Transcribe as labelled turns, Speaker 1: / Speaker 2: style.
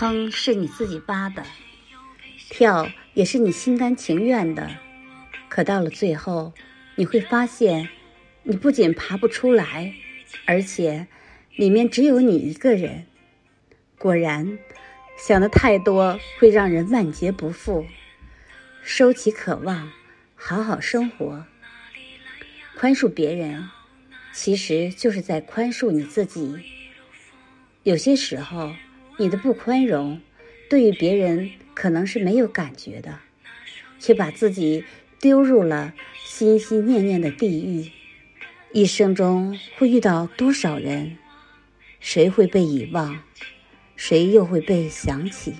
Speaker 1: 坑是你自己挖的，跳也是你心甘情愿的。可到了最后，你会发现，你不仅爬不出来，而且里面只有你一个人。果然，想的太多会让人万劫不复。收起渴望，好好生活。宽恕别人，其实就是在宽恕你自己。有些时候。你的不宽容，对于别人可能是没有感觉的，却把自己丢入了心心念念的地狱。一生中会遇到多少人？谁会被遗忘？谁又会被想起？